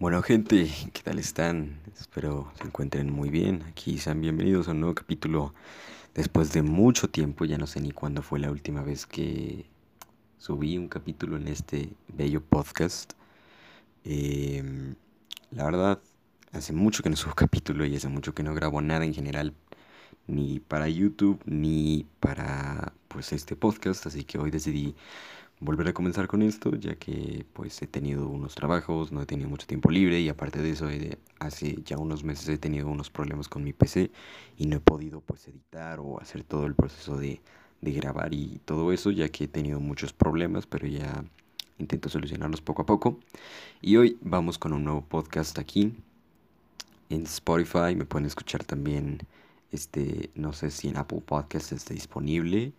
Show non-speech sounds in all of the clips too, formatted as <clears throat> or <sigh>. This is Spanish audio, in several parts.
Bueno gente, ¿qué tal están? Espero se encuentren muy bien. Aquí sean bienvenidos a un nuevo capítulo después de mucho tiempo. Ya no sé ni cuándo fue la última vez que subí un capítulo en este bello podcast. Em, la verdad, hace mucho que no subo <laughs> capítulo y hace mucho que no grabo nada en general. Ni para YouTube ni para pues este podcast. Así que hoy decidí volver a comenzar con esto, ya que pues he tenido unos trabajos, no he tenido mucho tiempo libre y aparte de eso hace ya unos meses he tenido unos problemas con mi PC y no he podido pues editar o hacer todo el proceso de, de grabar y todo eso, ya que he tenido muchos problemas, pero ya intento solucionarlos poco a poco. Y hoy vamos con un nuevo podcast aquí en Spotify, me pueden escuchar también este, no sé si en Apple Podcasts está disponible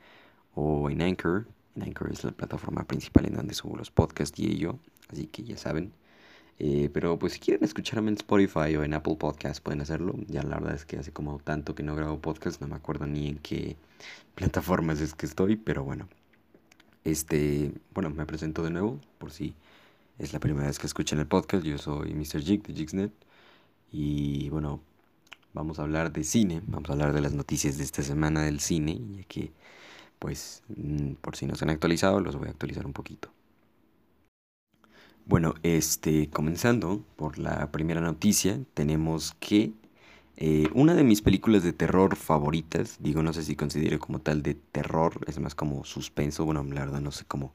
o en Anchor, Anchor es la plataforma principal en donde subo los podcasts y ello, así que ya saben. Eh, pero pues si quieren escucharme en Spotify o en Apple Podcasts pueden hacerlo. Ya la verdad es que hace como tanto que no grabo podcast, no me acuerdo ni en qué plataformas es que estoy, pero bueno. Este, bueno, me presento de nuevo por si es la primera vez que escuchan el podcast. Yo soy Mr. Jig de Jigsnet y bueno, vamos a hablar de cine, vamos a hablar de las noticias de esta semana del cine, ya que pues mm, por si no se han actualizado, los voy a actualizar un poquito. Bueno, este, comenzando por la primera noticia, tenemos que eh, una de mis películas de terror favoritas, digo, no sé si considero como tal de terror, es más como suspenso, bueno, la verdad no sé cómo,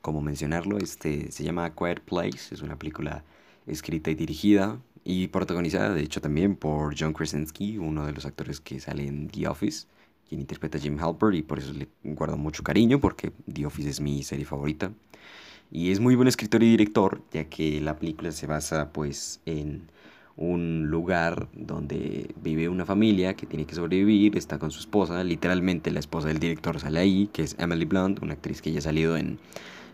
cómo mencionarlo, este, se llama Quiet Place, es una película escrita y dirigida y protagonizada, de hecho, también por John Krasinski, uno de los actores que sale en The Office quien interpreta a Jim Halpert y por eso le guardo mucho cariño porque The Office es mi serie favorita. Y es muy buen escritor y director, ya que la película se basa pues en un lugar donde vive una familia que tiene que sobrevivir, está con su esposa, literalmente la esposa del director sale ahí, que es Emily Blunt, una actriz que ya ha salido en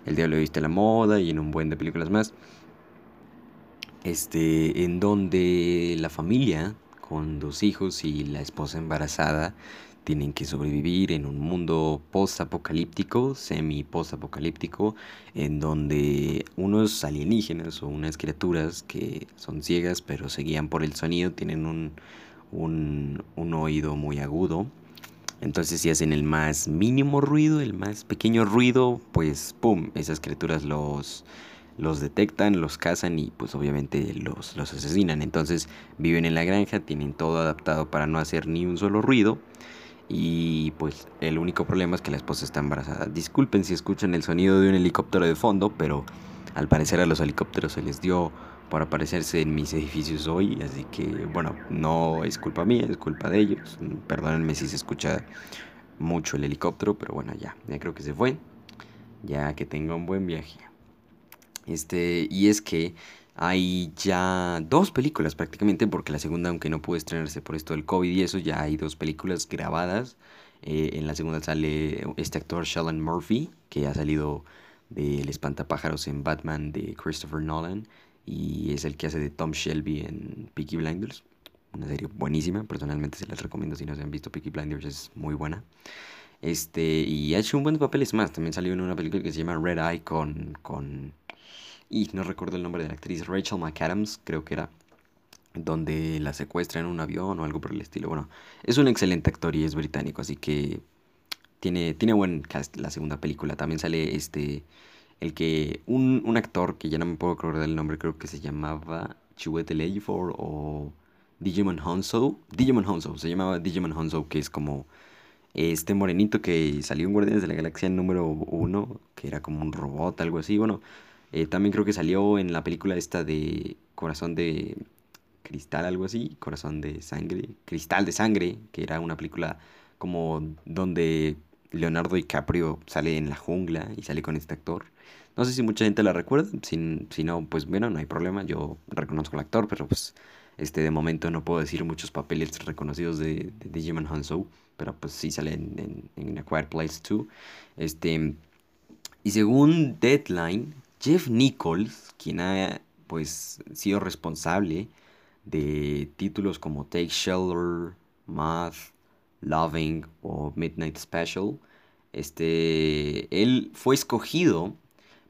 El Diablo Viste la Moda y en un buen de películas más. Este, en donde la familia, con dos hijos y la esposa embarazada, tienen que sobrevivir en un mundo post-apocalíptico, semi-post-apocalíptico, en donde unos alienígenas o unas criaturas que son ciegas pero se guían por el sonido tienen un, un, oído muy agudo. Entonces si hacen el más mínimo ruido, el más pequeño ruido, pues ¡pum! Esas criaturas los, los detectan, los cazan y pues obviamente los, los asesinan. Entonces viven en la granja, tienen todo adaptado para no hacer ni un solo ruido. Y pues el único problema es que la esposa está embarazada. Disculpen si escuchan el sonido de un helicóptero de fondo, pero al parecer a los helicópteros se les dio por aparecerse en mis edificios hoy. Así que bueno, no es culpa mía, es culpa de ellos. Perdónenme si se escucha mucho el helicóptero, pero bueno, ya, ya creo que se fue. Ya que tenga un buen viaje. Este, y es que hay ya dos películas prácticamente, porque la segunda, aunque no pudo estrenarse por esto del COVID y eso, ya hay dos películas grabadas. Eh, en la segunda sale este actor Sheldon Murphy, que ha salido del Espantapájaros en Batman de Christopher Nolan y es el que hace de Tom Shelby en Peaky Blinders. Una serie buenísima, personalmente se las recomiendo si no se han visto Peaky Blinders, es muy buena. Este, y ha hecho un buen papel, es más, también salió en una película que se llama Red Eye con, con y no recuerdo el nombre de la actriz, Rachel McAdams, creo que era, donde la secuestra en un avión o algo por el estilo. Bueno, es un excelente actor y es británico, así que tiene, tiene buen cast la segunda película. También sale este, el que, un, un actor que ya no me puedo acordar del nombre, creo que se llamaba Chiwetel Ejiofor o Digimon Honso. Digimon Honso, se llamaba Digimon Honso, que es como este morenito que salió en Guardianes de la Galaxia número uno, que era como un robot, algo así. Bueno, eh, también creo que salió en la película esta de Corazón de Cristal, algo así, Corazón de Sangre, Cristal de Sangre, que era una película como donde Leonardo DiCaprio sale en la jungla y sale con este actor. No sé si mucha gente la recuerda, si, si no, pues bueno, no hay problema, yo reconozco al actor, pero pues este de momento no puedo decir muchos papeles reconocidos de, de Digimon Hanso, pero pues sí sale en, en, en A Quiet Place 2. Este, y según Deadline, Jeff Nichols, quien ha pues sido responsable de títulos como Take Shelter, Math, Loving o Midnight Special, este, él fue escogido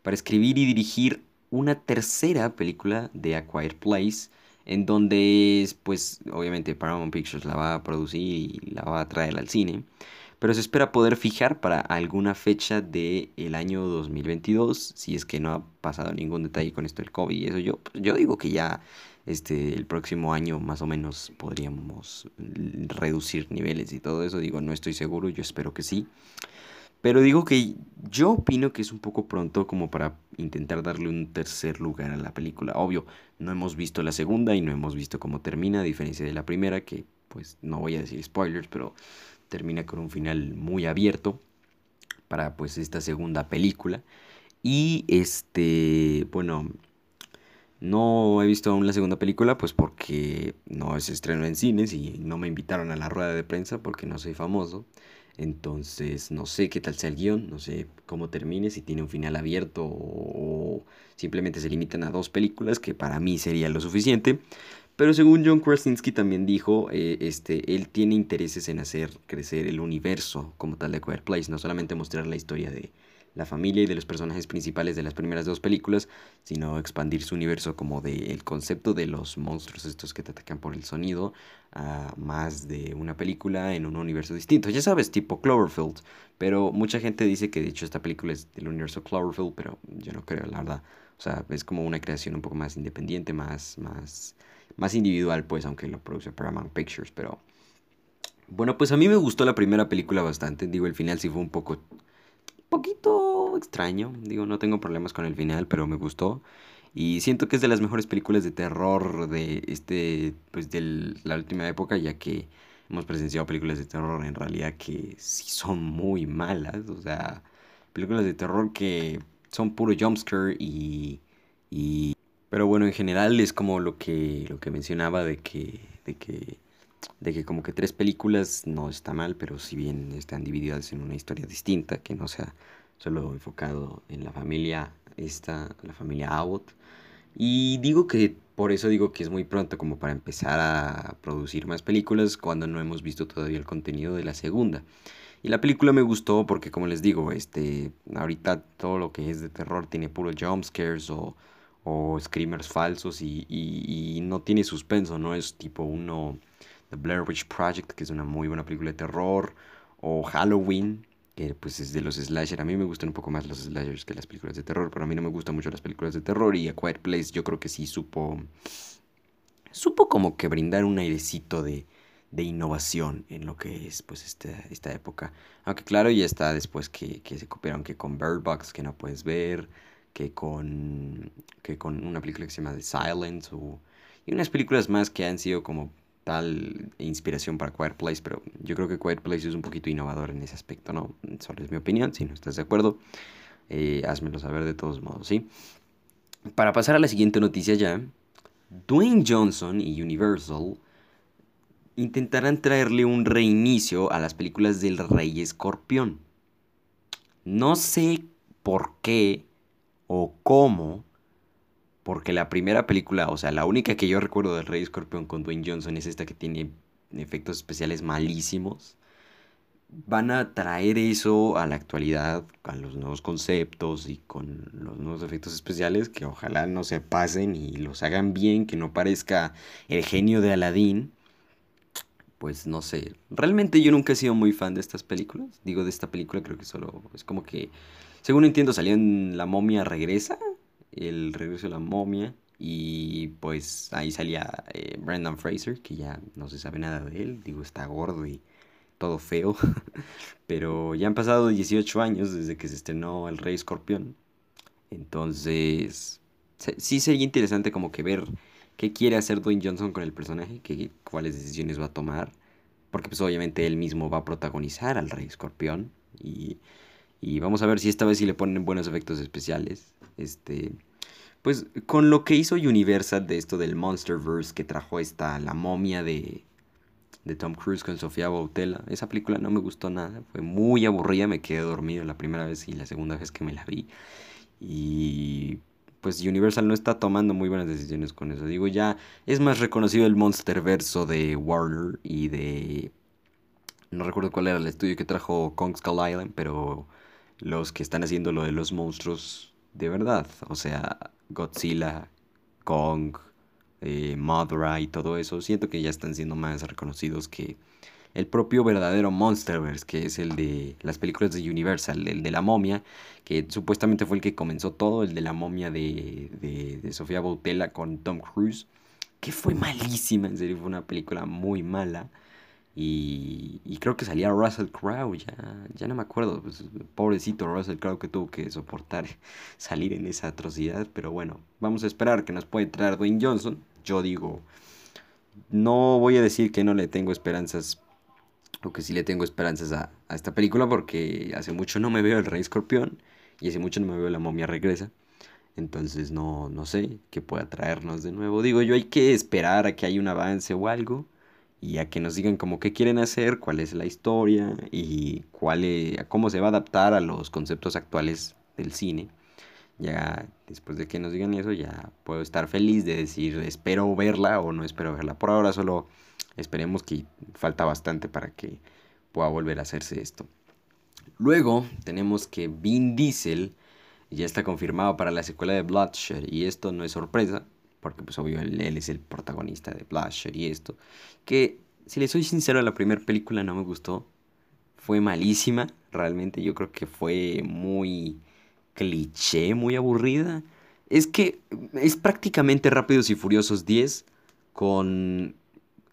para escribir y dirigir una tercera película de A Quiet Place, en donde, pues, obviamente Paramount Pictures la va a producir y la va a traer al cine, pero se espera poder fijar para alguna fecha del el año 2022, si es que no ha pasado ningún detalle con esto del COVID eso. Yo, yo digo que ya este, el próximo año más o menos podríamos reducir niveles y todo eso. Digo, no estoy seguro, yo espero que sí. Pero digo que yo opino que es un poco pronto como para intentar darle un tercer lugar a la película. Obvio, no hemos visto la segunda y no hemos visto cómo termina, a diferencia de la primera, que pues no voy a decir spoilers, pero termina con un final muy abierto para pues esta segunda película. Y este, bueno, no he visto aún la segunda película, pues porque no se estrenó en cines y no me invitaron a la rueda de prensa porque no soy famoso. Entonces, no sé qué tal sea el guion, no sé cómo termine, si tiene un final abierto o simplemente se limitan a dos películas, que para mí sería lo suficiente. Pero según John Krasinski también dijo, eh, este, él tiene intereses en hacer crecer el universo como tal de Quiet Place, no solamente mostrar la historia de, la familia y de los personajes principales de las primeras dos películas, sino expandir su universo como del el concepto de los monstruos estos que te atacan por el sonido a más de una película en un universo distinto. Ya sabes, tipo Cloverfield, pero mucha gente dice que de hecho esta película es del universo Cloverfield, pero yo no creo, la verdad. O sea, es como una creación un poco más independiente, más, más, más individual, pues, aunque lo produce Paramount Pictures, pero... Bueno, pues a mí me gustó la primera película bastante. Digo, el final sí fue un poco poquito extraño. Digo, no tengo problemas con el final, pero me gustó. Y siento que es de las mejores películas de terror de este, pues de la última época, ya que hemos presenciado películas de terror en realidad que sí son muy malas. O sea, películas de terror que son puro jumpscare y, y... Pero bueno, en general es como lo que, lo que mencionaba de que, de que de que como que tres películas no está mal, pero si bien están divididas en una historia distinta, que no sea solo enfocado en la familia esta, la familia Abbott. Y digo que por eso digo que es muy pronto como para empezar a producir más películas cuando no hemos visto todavía el contenido de la segunda. Y la película me gustó porque como les digo, este, ahorita todo lo que es de terror tiene puro jump scares o, o screamers falsos y, y, no tiene suspenso, no es tipo uno The Blair Witch Project, que es una muy buena película de terror, o Halloween, que pues es de los slasher. A mí me gustan un poco más los slashers que las películas de terror, pero a mí no me gustan mucho las películas de terror y A Quiet Place yo creo que sí supo supo como que brindar un airecito de, de innovación en lo que es pues esta, esta época. Aunque claro, ya está después que, que se copiaron que con Bird Box, que no puedes ver, que con, que con una película que se llama The Silence, o, y unas películas más que han sido como tal inspiración para Quiet Place, pero yo creo que Quiet Place es un poquito innovador en ese aspecto, ¿no? Solo es mi opinión, si no estás de acuerdo, eh, házmelo saber de todos modos, ¿sí? Para pasar a la siguiente noticia ya, Dwayne Johnson y Universal intentarán traerle un reinicio a las películas del Rey Escorpión. No sé por qué o cómo porque la primera película, o sea, la única que yo recuerdo del Rey Escorpión con Dwayne Johnson es esta que tiene efectos especiales malísimos. Van a traer eso a la actualidad, a los nuevos conceptos y con los nuevos efectos especiales que ojalá no se pasen y los hagan bien, que no parezca el genio de Aladdin. Pues no sé, realmente yo nunca he sido muy fan de estas películas. Digo, de esta película creo que solo es como que, según entiendo, salió en La momia regresa el regreso de la momia. Y pues ahí salía eh, Brendan Fraser, que ya no se sabe nada de él. Digo, está gordo y todo feo. <laughs> Pero ya han pasado 18 años desde que se estrenó El Rey Escorpión. Entonces, sí sería interesante como que ver qué quiere hacer Dwayne Johnson con el personaje, qué, cuáles decisiones va a tomar. Porque pues obviamente él mismo va a protagonizar al Rey Escorpión. Y, y vamos a ver si esta vez sí le ponen buenos efectos especiales. Este, pues con lo que hizo Universal de esto del Monsterverse que trajo esta La momia de, de Tom Cruise con Sofía Bautella. Esa película no me gustó nada, fue muy aburrida, me quedé dormido la primera vez y la segunda vez que me la vi. Y pues Universal no está tomando muy buenas decisiones con eso. Digo, ya es más reconocido el Monsterverso de Warner y de... No recuerdo cuál era el estudio que trajo Kong Skull Island, pero los que están haciendo lo de los monstruos de verdad. O sea, Godzilla, Kong, eh, y todo eso, siento que ya están siendo más reconocidos que el propio verdadero Monsterverse, que es el de las películas de Universal, el de la momia, que supuestamente fue el que comenzó todo, el de la momia de, de, Sofía Boutella con Tom Cruise, que fue malísima, en serio, fue una película muy mala. Y, y, creo que salía Russell Crowe, ya, ya no me acuerdo, pues, pobrecito Russell Crowe que tuvo que soportar <laughs> salir en esa atrocidad, pero bueno, vamos a esperar que nos puede traer Dwayne Johnson. Yo digo, no voy a decir que no le tengo esperanzas o que sí le tengo esperanzas a, esta película porque hace mucho no me veo el Rey Escorpión y hace mucho no me veo la momia regresa. Entonces no, no sé qué pueda traernos de nuevo. Digo yo, hay que esperar a que haya un avance o algo y a que nos digan como qué quieren hacer, cuál es la historia y cuál es, cómo se va a adaptar a los conceptos actuales del cine. Ya después de que nos digan eso, ya puedo estar feliz de decir espero verla o no espero verla. Por ahora solo Esperemos que falta bastante para que pueda volver a hacerse esto. Luego tenemos que Vin Diesel ya está confirmado para la secuela de Bloodshot y esto no es sorpresa porque pues obvio él, es el protagonista de Bloodshot y esto que si le soy sincero la primera película no me gustó fue malísima realmente yo creo que fue muy cliché muy aburrida es que es prácticamente Rápidos y Furiosos 10 con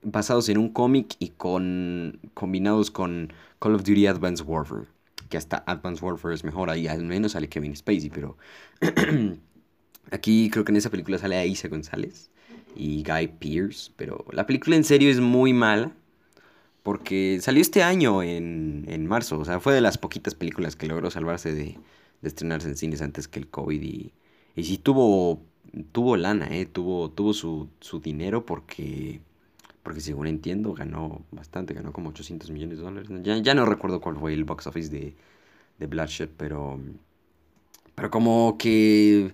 basados en un cómic y con combinados con Call of Duty Advanced Warfare. Que hasta Advanced Warfare es mejor, ahí al menos sale Kevin Spacey, pero <clears throat> aquí creo que en esa película sale Aisa González y Guy Pearce, pero la película en serio es muy mala. Porque salió este año en, en marzo, o sea, fue de las poquitas películas que logró salvarse de, de estrenarse en cines antes que el COVID y, y sí tuvo, tuvo lana, eh, tuvo, tuvo su, su dinero porque porque según entiendo ganó bastante, ganó como 800 millones de dólares. Ya, ya no recuerdo cuál fue el box office de, de Bloodshot, pero, pero como que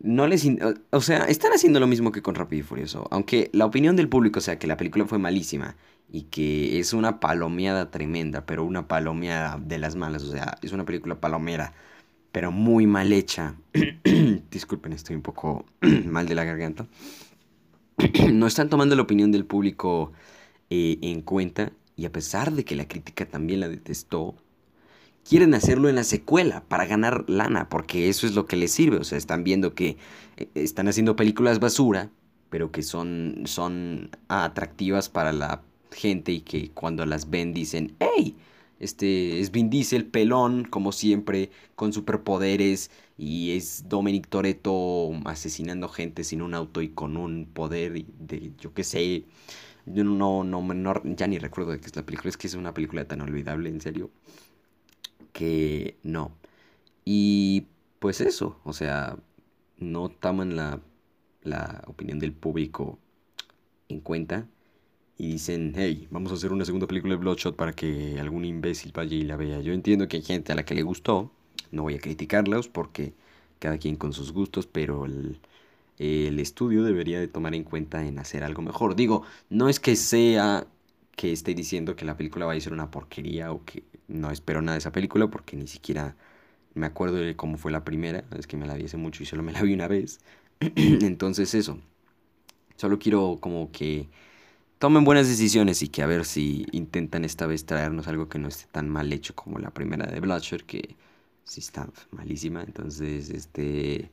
no les... O sea, están haciendo lo mismo que con Rápido y Furioso. Aunque la opinión del público sea que la película fue malísima y que es una palomeada tremenda, pero una palomeada de las malas. O sea, es una película palomera, pero muy mal hecha. <clears throat> Disculpen, estoy un poco <clears throat> mal de la garganta. <clears throat> no están tomando la opinión del público eh, en cuenta y a pesar de que la crítica también la detestó, quieren hacerlo en la secuela para ganar lana, porque eso es lo que les sirve. O sea, están viendo que eh, están haciendo películas basura, pero que son, son atractivas para la gente y que cuando las ven dicen, ¡Hey! Este es Vin Diesel, pelón, como siempre, con superpoderes. Y es Dominic Toretto asesinando gente sin un auto y con un poder de, yo qué sé. Yo no, no, no, ya ni recuerdo de qué es la película. Es que es una película tan olvidable, en serio. Que no. Y pues eso, o sea, no toman la, la opinión del público en cuenta y dicen, hey, vamos a hacer una segunda película de Bloodshot para que algún imbécil vaya y la vea. Yo entiendo que hay gente a la que le gustó, no voy a criticarlos porque cada quien con sus gustos, pero el, el estudio debería de tomar en cuenta en hacer algo mejor. Digo, no es que sea que esté diciendo que la película va a ser una porquería o que no espero nada de esa película porque ni siquiera me acuerdo de cómo fue la primera, es que me la vi hace mucho y solo me la vi una vez. <clears throat> Entonces eso, solo quiero como que tomen buenas decisiones y que a ver si intentan esta vez traernos algo que no esté tan mal hecho como la primera de Bloodshot, que sí está malísima. Entonces, este...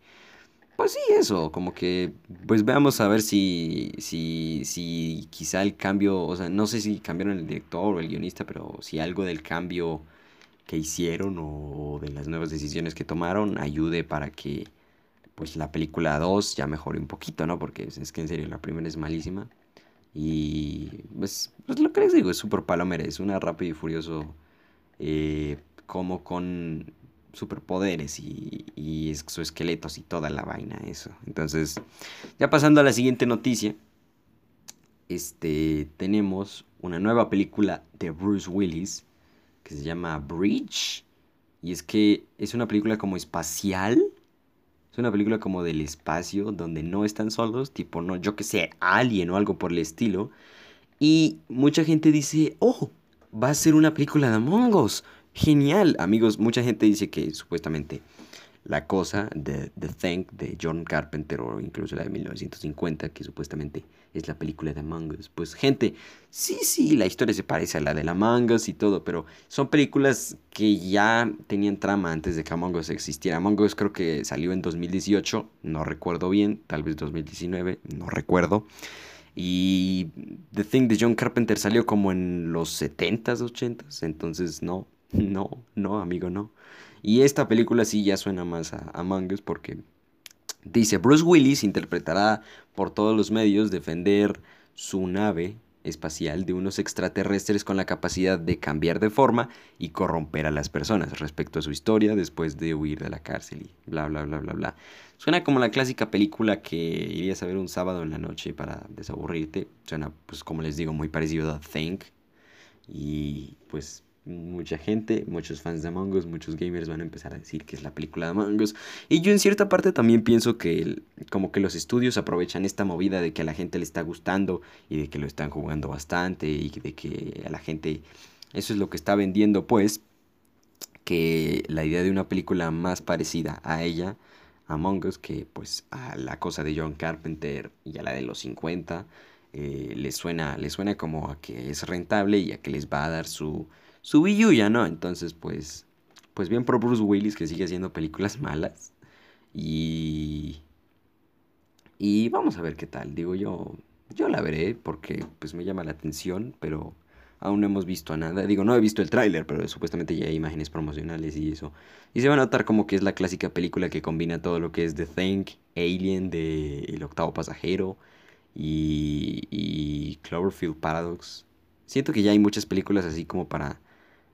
Pues sí, eso, como que, pues veamos a ver si, si, si quizá el cambio, o sea, no sé si cambiaron el director o el guionista, pero si algo del cambio que hicieron o de las nuevas decisiones que tomaron ayude para que, pues la película 2 ya mejore un poquito, ¿no? Porque es que en serio la primera es malísima. Y pues, pues, lo que les digo, es súper palomera, es una rápido y furioso eh, como con superpoderes y, y exoesqueletos y toda la vaina, eso. Entonces, ya pasando a la siguiente noticia, este, tenemos una nueva película de Bruce Willis que se llama Bridge. Y es que es una película como espacial es una película como del espacio, donde no están solos, tipo, no, yo que sé, alguien o algo por el estilo. Y mucha gente dice, oh, va a ser una película de Among Us. Genial, amigos. Mucha gente dice que supuestamente La Cosa, de The Thing, de John Carpenter, o incluso la de 1950, que supuestamente es la película de Among Us. Pues gente, sí, sí, la historia se parece a la de la Among Us y todo, pero son películas que ya tenían trama antes de que Among Us existiera. Among Us creo que salió en 2018, no recuerdo bien, tal vez 2019, no recuerdo. Y The Thing de John Carpenter salió como en los 70s, 80s, entonces no, <laughs> no, no, amigo, no. Y esta película sí ya suena más a Among Us porque dice, Bruce Willis interpretará por todos los medios defender su nave espacial de unos extraterrestres con la capacidad de cambiar de forma y corromper a las personas respecto a su historia después de huir de la cárcel y bla bla bla bla bla. Suena como la clásica película que irías a ver un sábado en la noche para desaburrirte. Suena pues como les digo muy parecido a Think y pues mucha gente, muchos fans de Among Us, muchos gamers van a empezar a decir que es la película de Among Us. Y yo en cierta parte también pienso que como que los estudios aprovechan esta movida de que a la gente le está gustando y de que lo están jugando bastante y de que a la gente eso es lo que está vendiendo pues que la idea de una película más parecida a ella, Among Us, que pues a la cosa de John Carpenter y a la de los 50, eh, suena, les suena como a que es rentable y a que les va a dar su su Wii ya no. Entonces, pues, pues bien por Bruce Willis que sigue haciendo películas malas. Y, y vamos a ver qué tal. Digo yo, yo la veré porque pues me llama la atención, pero aún no hemos visto nada. Digo, no he visto el tráiler, pero supuestamente ya hay imágenes promocionales y eso. Y se va a notar como que es la clásica película que combina todo lo que es The Thing, Alien de El octavo pasajero y, y Cloverfield Paradox. Siento que ya hay muchas películas así como para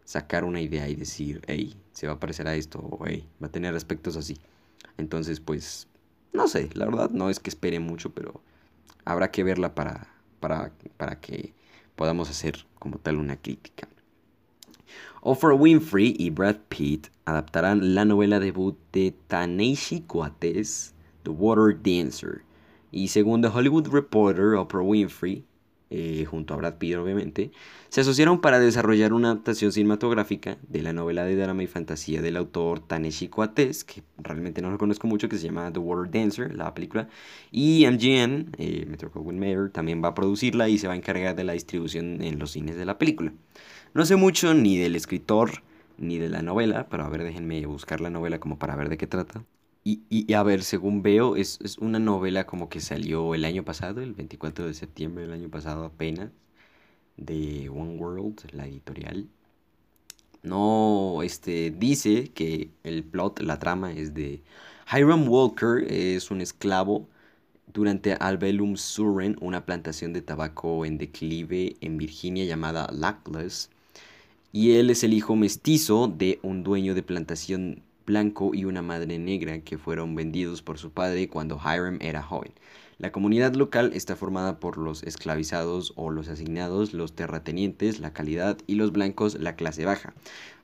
sacar una idea y decir, hey, se va a parecer a esto, o hey, va a tener aspectos así. Entonces, pues, no sé, la verdad no es que espere mucho, pero habrá que verla para, para, para que podamos hacer como tal una crítica. Oprah Winfrey y Brad Pitt adaptarán la novela debut de Taneshi Coates, The Water Dancer. Y según The Hollywood Reporter, Oprah Winfrey eh, junto a Brad Pitt obviamente, se asociaron para desarrollar una adaptación cinematográfica de la novela de drama y fantasía del autor Taneshi Coates, que realmente no lo conozco mucho, que se llama The World Dancer, la película, y MGM, eh, Metro Mayer, también va a producirla y se va a encargar de la distribución en los cines de la película. No sé mucho ni del escritor ni de la novela, pero a ver, déjenme buscar la novela como para ver de qué trata. Y, a ver, según veo, es, una novela como que salió el año pasado, el 24 de septiembre del año pasado apenas, de One World, la editorial. No, este, dice que el plot, la trama es de Hiram Walker, es un esclavo durante Albellum Surren, una plantación de tabaco en declive en Virginia llamada Luckless. Y él es el hijo mestizo de un dueño de plantación blanco y una madre negra que fueron vendidos por su padre cuando Hiram era joven. La comunidad local está formada por los esclavizados o los asignados, los terratenientes, la calidad y los blancos, la clase baja.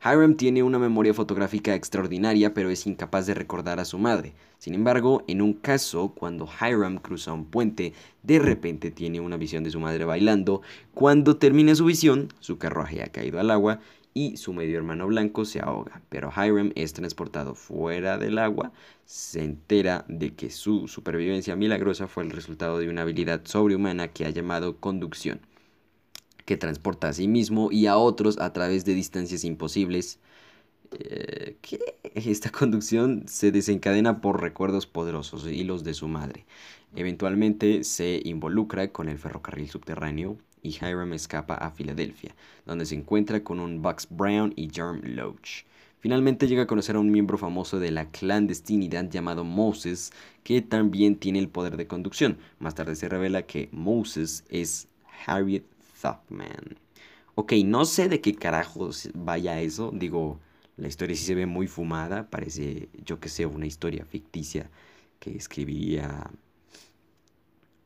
Hiram tiene una memoria fotográfica extraordinaria pero es incapaz de recordar a su madre. Sin embargo, en un caso, cuando Hiram cruza un puente, de repente tiene una visión de su madre bailando. Cuando termina su visión, su carruaje ha caído al agua y su medio hermano blanco se ahoga, pero Hiram es transportado fuera del agua, se entera de que su supervivencia milagrosa fue el resultado de una habilidad sobrehumana que ha llamado conducción, que transporta a sí mismo y a otros a través de distancias imposibles. Eh, que esta conducción se desencadena por recuerdos poderosos y los de su madre. Eventualmente se involucra con el ferrocarril subterráneo y Hiram escapa a Filadelfia, donde se encuentra con un Bucks Brown y Jerm Loach. Finalmente llega a conocer a un miembro famoso de la clandestinidad llamado Moses, que también tiene el poder de conducción. Más tarde se revela que Moses es Harriet Tubman. Ok, no sé de qué carajos vaya eso. Digo, la historia sí se ve muy fumada. Parece, yo que sé, una historia ficticia que escribiría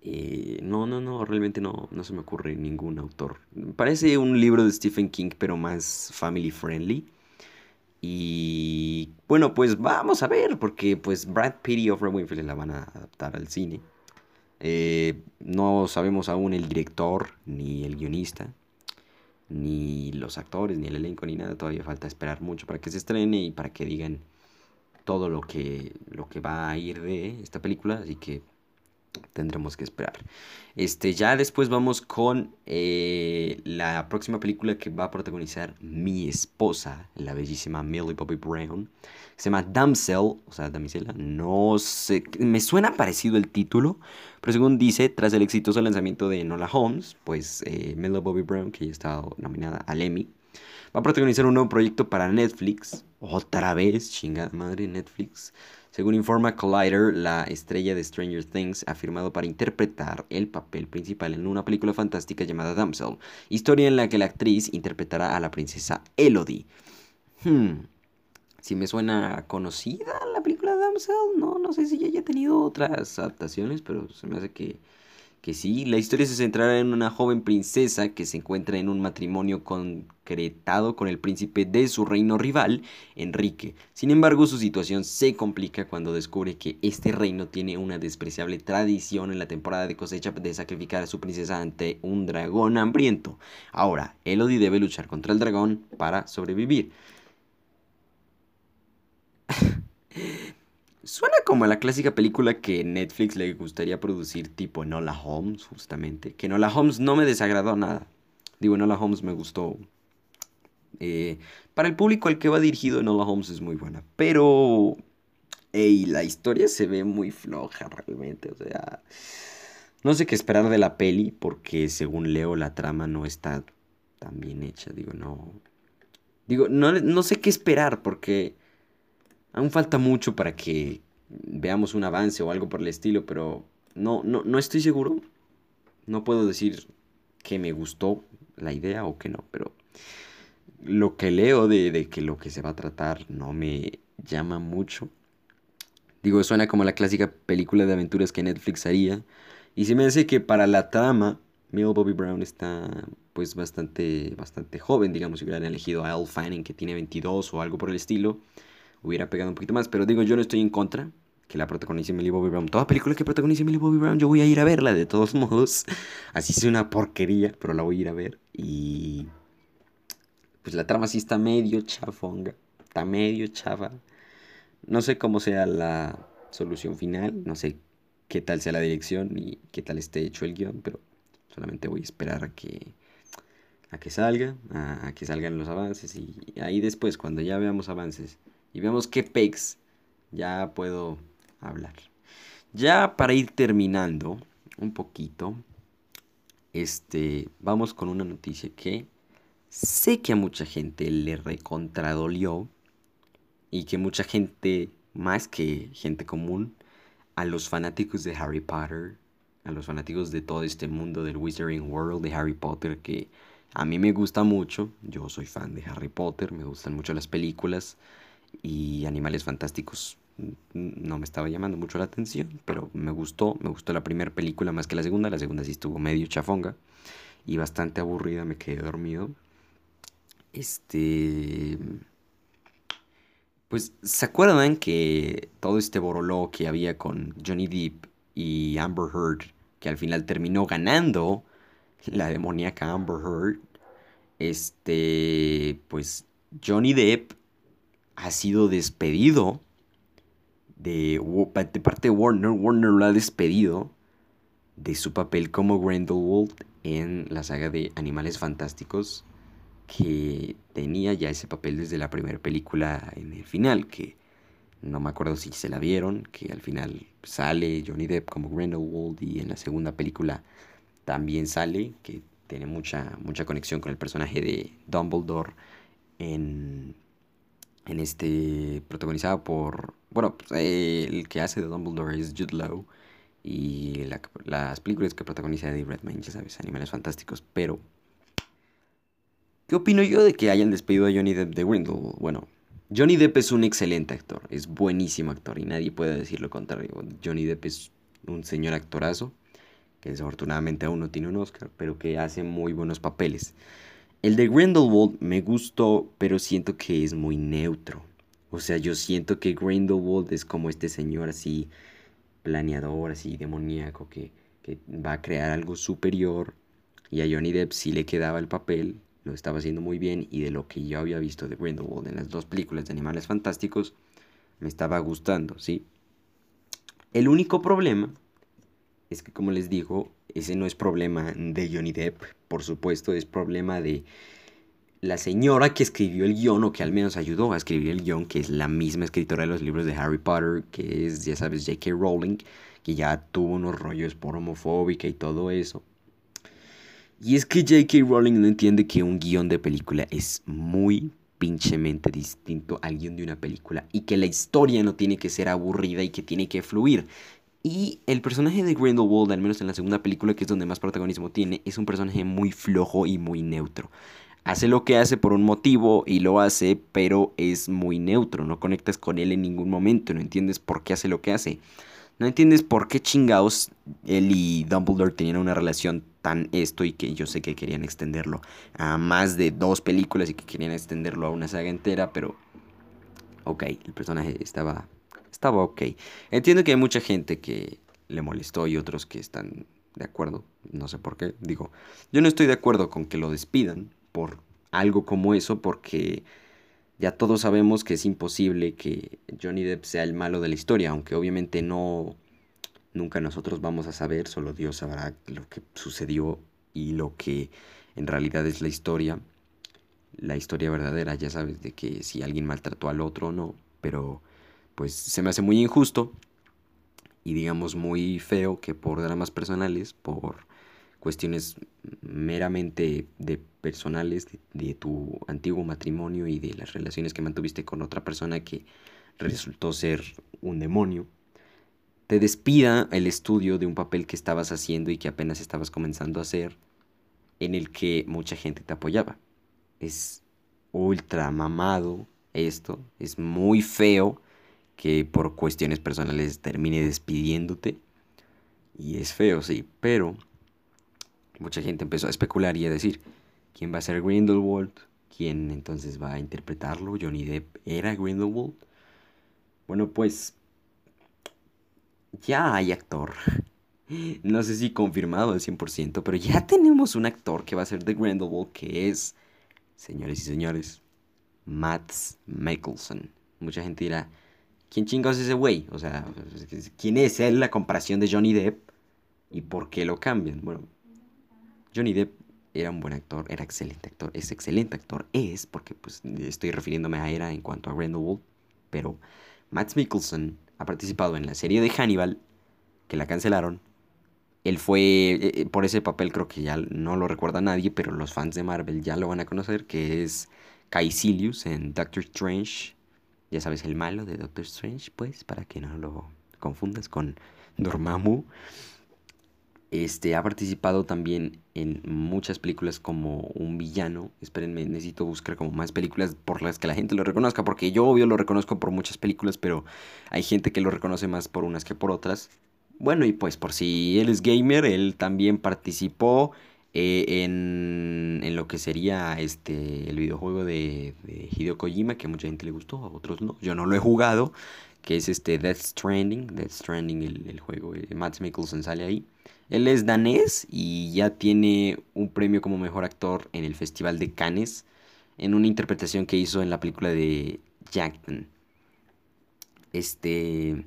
eh, no, no, no, realmente no, no se me ocurre ningún autor. Parece un libro de Stephen King, pero más family friendly. Y bueno, pues vamos a ver, porque pues Brad Pitt y Oprah Winfrey la van a adaptar al cine. Eh, no sabemos aún el director, ni el guionista, ni los actores, ni el elenco, ni nada. Todavía falta esperar mucho para que se estrene y para que digan todo lo que, lo que va a ir de esta película, así que tendremos que esperar. Este, ya después vamos con eh, la próxima película que va a protagonizar mi esposa, la bellísima Millie Bobby Brown. Se llama Damsel, o sea, damisela. No sé, me suena parecido el título, pero según dice, tras el exitoso lanzamiento de Nola Holmes, pues eh, Millie Bobby Brown, que ya está nominada al Emmy, va a protagonizar un nuevo proyecto para Netflix. Otra vez, chingada madre, Netflix. Según informa Collider, la estrella de Stranger Things ha firmado para interpretar el papel principal en una película fantástica llamada Damsel, historia en la que la actriz interpretará a la princesa Elodie. Hmm. Si me suena conocida la película Damsel, no, no sé si ya haya tenido otras adaptaciones, pero se me hace que que sí, la historia se centrará en una joven princesa que se encuentra en un matrimonio concretado con el príncipe de su reino rival, Enrique. Sin embargo, su situación se complica cuando descubre que este reino tiene una despreciable tradición en la temporada de cosecha de sacrificar a su princesa ante un dragón hambriento. Ahora, Elodie debe luchar contra el dragón para sobrevivir. <laughs> Suena como la clásica película que Netflix le gustaría producir tipo Nola Holmes, justamente. Que Nola Holmes no me desagradó nada. Digo, Nola Holmes me gustó. Eh, para el público al que va dirigido, Nola Holmes es muy buena. Pero... Ey, la historia se ve muy floja realmente. O sea... No sé qué esperar de la peli porque según leo la trama no está tan bien hecha. Digo, no... Digo, no, no sé qué esperar porque Aún falta mucho para que veamos un avance o algo por el estilo, pero no, no, no estoy seguro. No puedo decir que me gustó la idea o que no, pero lo que leo de, de, que lo que se va a tratar no me llama mucho. Digo, suena como la clásica película de aventuras que Netflix haría. Y se me hace que para la trama, Millie Bobby Brown está pues bastante, bastante joven, digamos, si hubieran elegido a Elle Fanning que tiene 22 o algo por el estilo hubiera pegado un poquito más. Pero digo, yo no estoy en contra que la protagonice Millie Bobby Brown. Toda película que protagonice Millie Bobby Brown, yo voy a ir a verla de todos modos. <laughs> Así es una porquería, pero la voy a ir a ver. Y. Pues la trama sí está medio chafonga. Está medio chafa. No sé cómo sea la solución final. No sé qué tal sea la dirección y qué tal esté hecho el guion. Pero solamente voy a esperar a que. A que salga, a, que salgan los avances y ahí después, cuando ya veamos avances y vemos qué pex ya puedo hablar. Ya para ir terminando un poquito, este, vamos con una noticia que sé que a mucha gente le recontradolió y que mucha gente, más que gente común, a los fanáticos de Harry Potter, a los fanáticos de todo este mundo del Wizarding World de Harry Potter que a mí me gusta mucho, yo soy fan de Harry Potter, me gustan mucho las películas, y Animales Fantásticos no me estaba llamando mucho la atención, pero me gustó, me gustó la primera película más que la segunda, la segunda sí estuvo medio chafonga y bastante aburrida, me quedé dormido. Este pues se acuerdan que todo este boroló que había con Johnny Depp y Amber Heard, que al final terminó ganando la demoníaca Amber Heard, este, pues Johnny Depp ha sido despedido de, parte de Warner. Warner lo ha despedido de su papel como Grindelwald en la saga de Animales Fantásticos que tenía ya ese papel desde la primera película en el final, que no me acuerdo si se la vieron, que al final sale Johnny Depp como Grindelwald y en la segunda película también sale, que tiene mucha, mucha conexión con el personaje de Dumbledore en en este protagonizado por bueno pues, el que hace de Dumbledore es Jude Law y las películas que protagoniza Eddie Redmayne ya sabes animales fantásticos pero qué opino yo de que hayan despedido a Johnny Depp de Grindelwald bueno Johnny Depp es un excelente actor es buenísimo actor y nadie puede decir lo contrario. Johnny Depp es un señor actorazo que desafortunadamente aún no tiene un Oscar pero que hace muy buenos papeles el de Grindelwald me gustó, pero siento que es muy neutro. O sea, yo siento que Grindelwald es como este señor así planeador, así demoníaco, que, que va a crear algo superior. Y a Johnny Depp sí le quedaba el papel, lo estaba haciendo muy bien. Y de lo que yo había visto de Grindelwald en las dos películas de Animales Fantásticos, me estaba gustando, ¿sí? El único problema es que, como les digo, ese no es problema de Johnny Depp, por supuesto, es problema de la señora que escribió el guion, o que al menos ayudó a escribir el guion, que es la misma escritora de los libros de Harry Potter, que es, ya sabes, J.K. Rowling, que ya tuvo unos rollos por homofóbica y todo eso. Y es que J.K. Rowling no entiende que un guion de película es muy pinchemente distinto al guion de una película y que la historia no tiene que ser aburrida y que tiene que fluir. Y el personaje de Grindelwald, al menos en la segunda película, que es donde más protagonismo tiene, es un personaje muy flojo y muy neutro hace lo que hace por un motivo y lo hace, pero es muy neutro, no conectas con él en ningún momento, no entiendes por qué hace lo que hace. No entiendes por qué chingados él y Dumbledore tenían una relación tan esto y que yo sé que querían extenderlo a más de dos películas y que querían extenderlo a una saga entera, pero ok, el personaje estaba estaba ok. Entiendo que hay mucha gente que le molestó y otros que están de acuerdo, no sé por qué, digo, yo no estoy de acuerdo con que lo despidan, por algo como eso porque ya todos sabemos que es imposible que Johnny Depp sea el malo de la historia, aunque obviamente no nunca nosotros vamos a saber, solo Dios sabrá lo que sucedió y lo que en realidad es la historia, la historia verdadera, ya sabes de que si alguien maltrató al otro o no, pero pues se me hace muy injusto y digamos muy feo que por dramas personales, por cuestiones meramente de personales de, tu antiguo matrimonio y de las relaciones que mantuviste con otra persona que resultó ser un demonio, te despida el estudio de un papel que estabas haciendo y que apenas estabas comenzando a hacer, en el que mucha gente te apoyaba. Es ultra mamado esto, es muy feo que por cuestiones personales termine despidiéndote. Y es feo, sí, pero mucha gente empezó a especular y a decir, ¿quién va a ser Grindelwald? ¿Quién entonces va a interpretarlo? ¿Johnny Depp era Grindelwald? Bueno, pues ya hay actor. No sé si confirmado al 100%, pero ya <laughs> tenemos un actor que va a ser de Grindelwald, que es, señores y señores, Matt Mickelson. Mucha gente dirá, ¿quién chingados es ese güey? O sea, ¿quién es él la comparación de Johnny Depp? ¿Y por qué lo cambian? Bueno, Johnny Depp era un buen actor, era excelente actor, es excelente actor, es, porque pues estoy refiriéndome a era en cuanto a Grindelwald, pero Matt Mikkelsen ha participado en la serie de Hannibal, que la cancelaron. Él fue, eh, eh, por ese papel creo que ya no lo recuerda nadie, pero los fans de Marvel ya lo van a conocer, que es Caecilius en Doctor Strange. Ya sabes, el malo de Doctor Strange, pues, para que no lo confundas con Dormammu. Este, ha participado también en muchas películas como un villano. Espérenme, necesito buscar como más películas por las que la gente lo reconozca, porque yo obvio lo reconozco por muchas películas, pero hay gente que lo reconoce más por unas que por otras. Bueno, y pues por si él es gamer, él también participó eh, en, en, lo que sería este el videojuego de, de, Hideo Kojima, que a mucha gente le gustó, a otros no. Yo no lo he jugado, que es este Death Stranding. Death Stranding, el, el juego. Eh, Matt Mikkelsen sale ahí. Él es danés y ya tiene un premio como mejor actor en el Festival de Cannes en una interpretación que hizo en la película de Jackson. Este.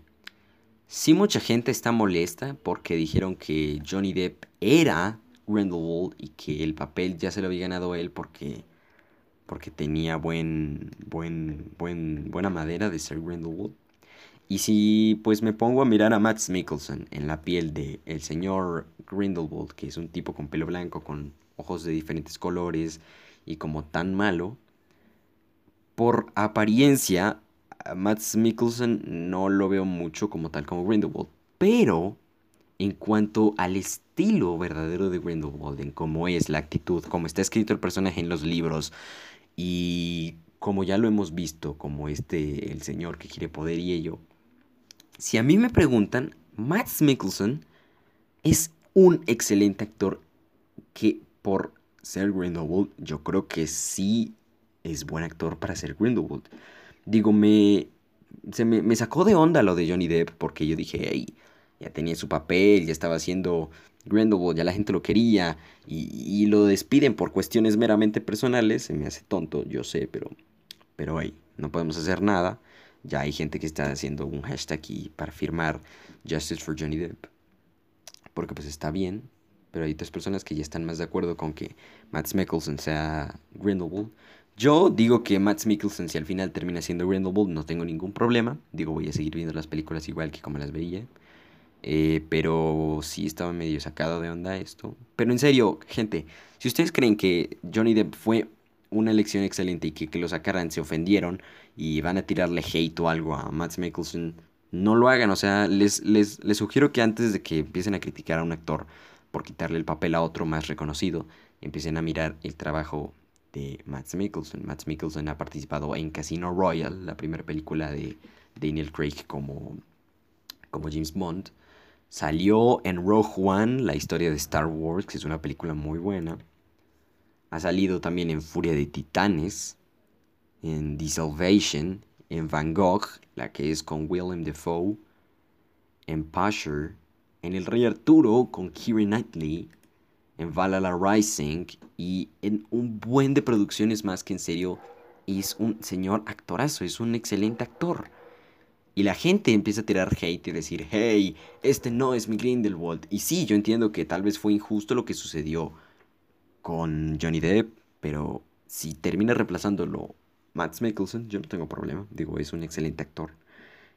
Sí, mucha gente está molesta porque dijeron que Johnny Depp era Grindelwald y que el papel ya se lo había ganado él porque porque tenía buen buen buen buena madera de ser Grindelwald. Y si pues me pongo a mirar a Matt Mikkelsen en la piel de el señor Grindelwald, que es un tipo con pelo blanco, con ojos de diferentes colores y como tan malo, por apariencia, Matt Mikkelsen no lo veo mucho como tal como Grindelwald. Pero en cuanto al estilo verdadero de Grindelwald, en cómo es la actitud, cómo está escrito el personaje en los libros y como ya lo hemos visto, como este, el señor que quiere poder y ello, si a mí me preguntan, Matt Mikkelsen es un excelente actor que por ser Grindelwald, yo creo que sí es buen actor para ser Grindelwald. Digo, me, se me, sacó de onda lo de Johnny Depp porque yo dije, hey, ya tenía su papel, ya estaba haciendo Grindelwald, ya la gente lo quería y, y, lo despiden por cuestiones meramente personales. Se me hace tonto, yo sé, pero, pero hey, no podemos hacer nada. Ya hay gente que está haciendo un hashtag aquí para firmar Justice for Johnny Depp. Porque pues está bien. Pero hay otras personas que ya están más de acuerdo con que Matt Mikkelsen sea Grindelwald. Yo digo que Matt Mikkelsen, si al final termina siendo Grindelwald, no tengo ningún problema. Digo, voy a seguir viendo las películas igual que como las veía. Eh, pero sí estaba medio sacado de onda esto. Pero en serio, gente, si ustedes creen que Johnny Depp fue una elección excelente y que, que lo sacaran se ofendieron y van a tirarle hate o algo a Matt Mikkelsen, no lo hagan. O sea, les, les, les sugiero que antes de que empiecen a criticar a un actor por quitarle el papel a otro más reconocido, empiecen a mirar el trabajo de Matt Mikkelsen. Matt Mikkelsen ha participado en Casino Royale, la primera película de Daniel Craig como, como James Bond. Salió en Rogue One, la historia de Star Wars, que es una película muy buena. Ha salido también en Furia de Titanes, en The Salvation, en Van Gogh, la que es con Willem Dafoe, en Pusher, en El Rey Arturo con Keira Knightley, en Valhalla Rising y en un buen de producciones más que en serio es un señor actorazo, es un excelente actor. Y la gente empieza a tirar hate y decir, hey, este no es mi Grindelwald. Y sí, yo entiendo que tal vez fue injusto lo que sucedió con Johnny Depp, pero si termina reemplazándolo Matt Mikkelsen, yo no tengo problema. Digo, es un excelente actor.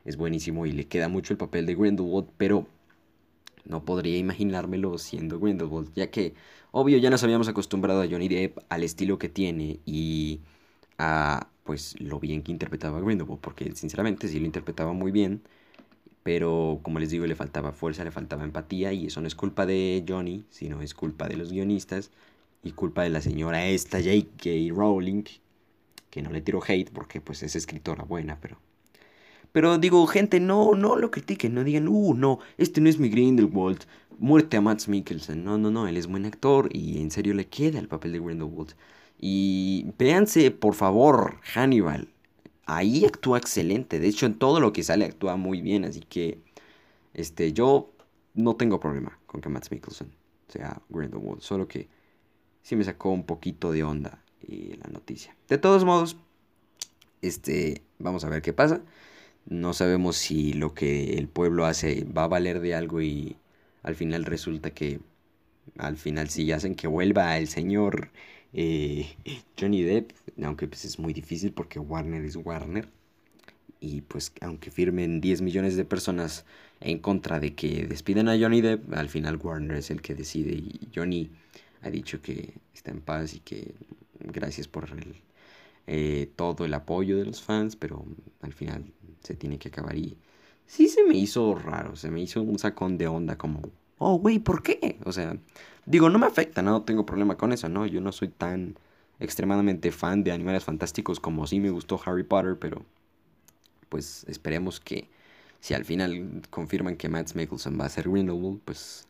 Es buenísimo y le queda mucho el papel de Grindelwald, pero no podría imaginármelo siendo Grindelwald, ya que, obvio, ya nos habíamos acostumbrado a Johnny Depp al estilo que tiene y a pues lo bien que interpretaba Grindelwald, porque sinceramente sí lo interpretaba muy bien, pero como les digo, le faltaba fuerza, le faltaba empatía, y eso no es culpa de Johnny, sino es culpa de los guionistas y culpa de la señora esta J.K. Rowling, que no le tiro hate porque pues es escritora buena, pero... Pero digo, gente, no, no lo critiquen, no digan, uh, no, este no es mi Grindelwald, muerte a Matt Mikkelsen. No, no, no, él es buen actor y en serio le queda el papel de Grindelwald. Y véanse, por favor, Hannibal. Ahí actúa excelente. De hecho, en todo lo que sale actúa muy bien. Así que, este, yo no tengo problema con que Matt Mikkelsen sea Grindelwald. Solo que sí me sacó un poquito de onda eh, la noticia. De todos modos, este, vamos a ver qué pasa. No sabemos si lo que el pueblo hace va a valer de algo y al final resulta que al final sí hacen que vuelva el señor eh, Johnny Depp, aunque pues es muy difícil porque Warner es Warner. Y pues aunque firmen 10 millones de personas en contra de que despidan a Johnny Depp, al final Warner es el que decide y Johnny ha dicho que está en paz y que gracias por eh, todo el apoyo de los fans, pero al final se tiene que acabar y sí se me hizo raro, se me hizo un sacón de onda como, oh, güey, ¿por qué? O sea, Digo, no me afecta, no tengo problema con eso, ¿no? Yo no soy tan extremadamente fan de animales fantásticos como sí me gustó Harry Potter, pero pues esperemos que si al final confirman que Matt Mikkelsen va a ser Grindelwald, pues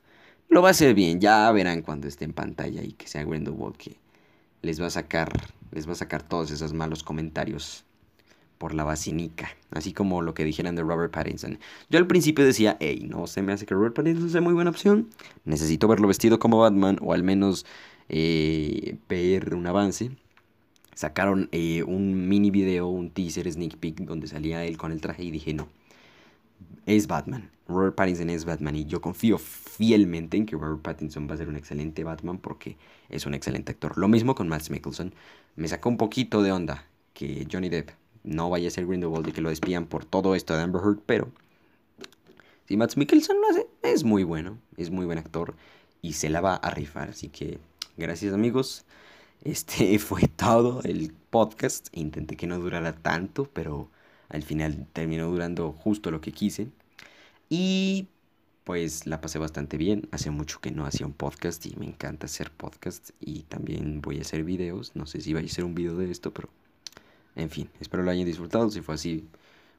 lo va a hacer bien. Ya verán cuando esté en pantalla y que sea Grindelwald que les va a sacar, les va a sacar todos esos malos comentarios por la vacinica, así como lo que dijeran de Robert Pattinson. Yo al principio decía, hey, no se me hace que Robert Pattinson sea muy buena opción, necesito verlo vestido como Batman o al menos eh, ver un avance. Sacaron eh, un mini video, un teaser, sneak peek, donde salía él con el traje y dije, no, es Batman. Robert Pattinson es Batman y yo confío fielmente en que Robert Pattinson va a ser un excelente Batman porque es un excelente actor. Lo mismo con Matt Mikkelsen. Me sacó un poquito de onda que Johnny Depp no vaya a ser Grindelwald y que lo despidan por todo esto de Amber Heard, pero si Matt Mikkelsen lo hace, es muy bueno, es muy buen actor y se la va a rifar. Así que gracias amigos. Este <laughs> fue todo el podcast. Intenté que no durara tanto, pero al final terminó durando justo lo que quise. Y pues la pasé bastante bien. Hace mucho que no hacía un podcast y me encanta hacer podcast. Y también voy a hacer videos. No sé si vaya a ser un video de esto, pero en fin, espero lo hayan disfrutado. Si fue así,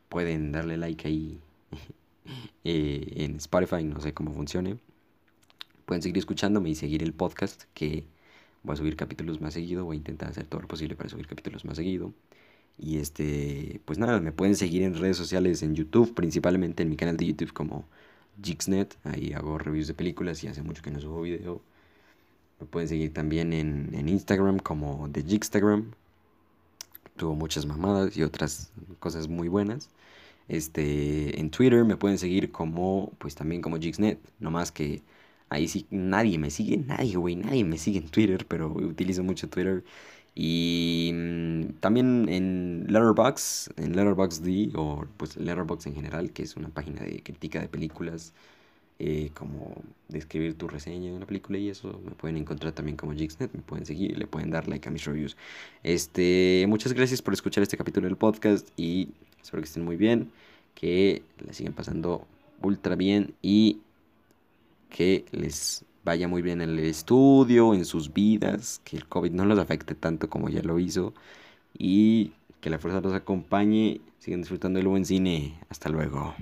pueden darle like ahí <laughs> eh, en Spotify, no sé cómo funcione. Pueden seguir escuchándome y seguir el podcast, que voy a subir capítulos más seguido. Voy a intentar hacer todo lo posible para subir capítulos más seguido. Y este, pues nada, me pueden seguir en redes sociales, en YouTube, principalmente en mi canal de YouTube como Jixnet. Ahí hago reviews de películas y hace mucho que no subo video. Me pueden seguir también en, en Instagram como The Jixtagram tuvo muchas mamadas y otras cosas muy buenas. Este, en Twitter me pueden seguir como, pues también como Jixnet, no más que ahí sí nadie me sigue, nadie, güey, nadie me sigue en Twitter, pero utilizo mucho Twitter. Y mm, también en Letterboxd, en Letterboxd o pues Letterboxd en general, que es una página de crítica de películas, eh, como describir tu reseña de una película y eso, me pueden encontrar también como Jixnet, me pueden seguir, le pueden dar like a mis reviews. Este, muchas gracias por escuchar este capítulo del podcast y espero que estén muy bien, que la sigan pasando ultra bien y que les vaya muy bien en el estudio, en sus vidas, que el COVID no los afecte tanto como ya lo hizo y que la fuerza los acompañe. Sigan disfrutando del buen cine. Hasta luego.